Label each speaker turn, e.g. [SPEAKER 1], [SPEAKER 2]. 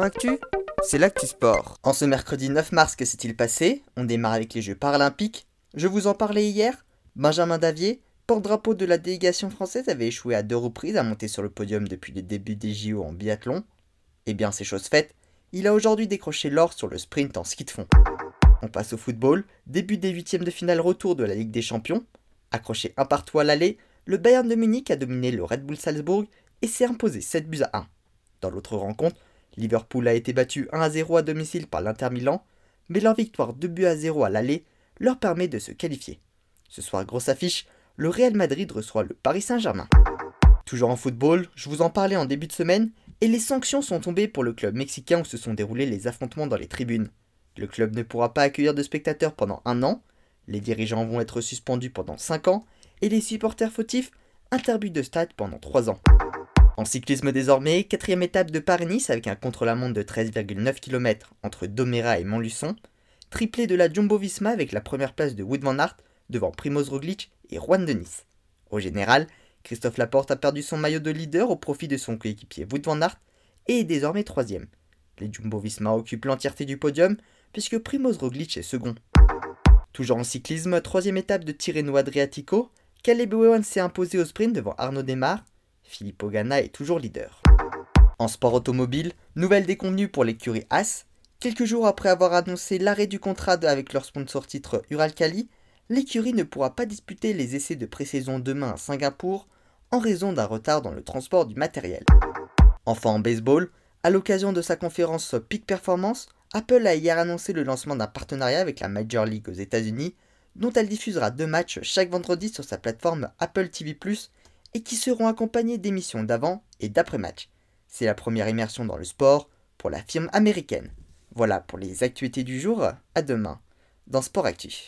[SPEAKER 1] Actu, c'est l'actu sport. En ce mercredi 9 mars, que s'est-il passé? On démarre avec les Jeux paralympiques. Je vous en parlais hier. Benjamin Davier, porte-drapeau de la délégation française, avait échoué à deux reprises à monter sur le podium depuis le début des JO en biathlon. Eh bien, c'est chose faite. Il a aujourd'hui décroché l'or sur le sprint en ski de fond. On passe au football. Début des huitièmes de finale retour de la Ligue des Champions. Accroché un partout à l'aller, le Bayern de Munich a dominé le Red Bull Salzbourg et s'est imposé 7 buts à 1. Dans l'autre rencontre, Liverpool a été battu 1 à 0 à domicile par l'Inter Milan, mais leur victoire 2 buts à 0 à l'aller leur permet de se qualifier. Ce soir, grosse affiche, le Real Madrid reçoit le Paris Saint-Germain. Toujours en football, je vous en parlais en début de semaine, et les sanctions sont tombées pour le club mexicain où se sont déroulés les affrontements dans les tribunes. Le club ne pourra pas accueillir de spectateurs pendant un an, les dirigeants vont être suspendus pendant 5 ans, et les supporters fautifs interdits de stade pendant 3 ans. En cyclisme désormais, quatrième étape de Paris-Nice avec un contre-la-montre de 13,9 km entre Doméra et Montluçon, triplé de la Jumbo-Visma avec la première place de Wood van Aert devant Primoz Roglic et Juan de Nice. Au général, Christophe Laporte a perdu son maillot de leader au profit de son coéquipier Wood van Aert et est désormais troisième. Les Jumbo-Visma occupent l'entièreté du podium puisque Primoz Roglic est second. Toujours en cyclisme, troisième étape de Tirreno Adriatico, Caleb Ewan s'est imposé au sprint devant Arnaud Demar Filippo Ganna est toujours leader. En sport automobile, nouvelle déconvenue pour l'écurie As. Quelques jours après avoir annoncé l'arrêt du contrat avec leur sponsor titre Uralkali, l'écurie ne pourra pas disputer les essais de pré-saison demain à Singapour en raison d'un retard dans le transport du matériel. Enfin en baseball, à l'occasion de sa conférence Peak Performance, Apple a hier annoncé le lancement d'un partenariat avec la Major League aux États-Unis, dont elle diffusera deux matchs chaque vendredi sur sa plateforme Apple TV et qui seront accompagnés d'émissions d'avant et d'après-match. C'est la première immersion dans le sport pour la firme américaine. Voilà pour les actualités du jour, à demain dans Sport Actif.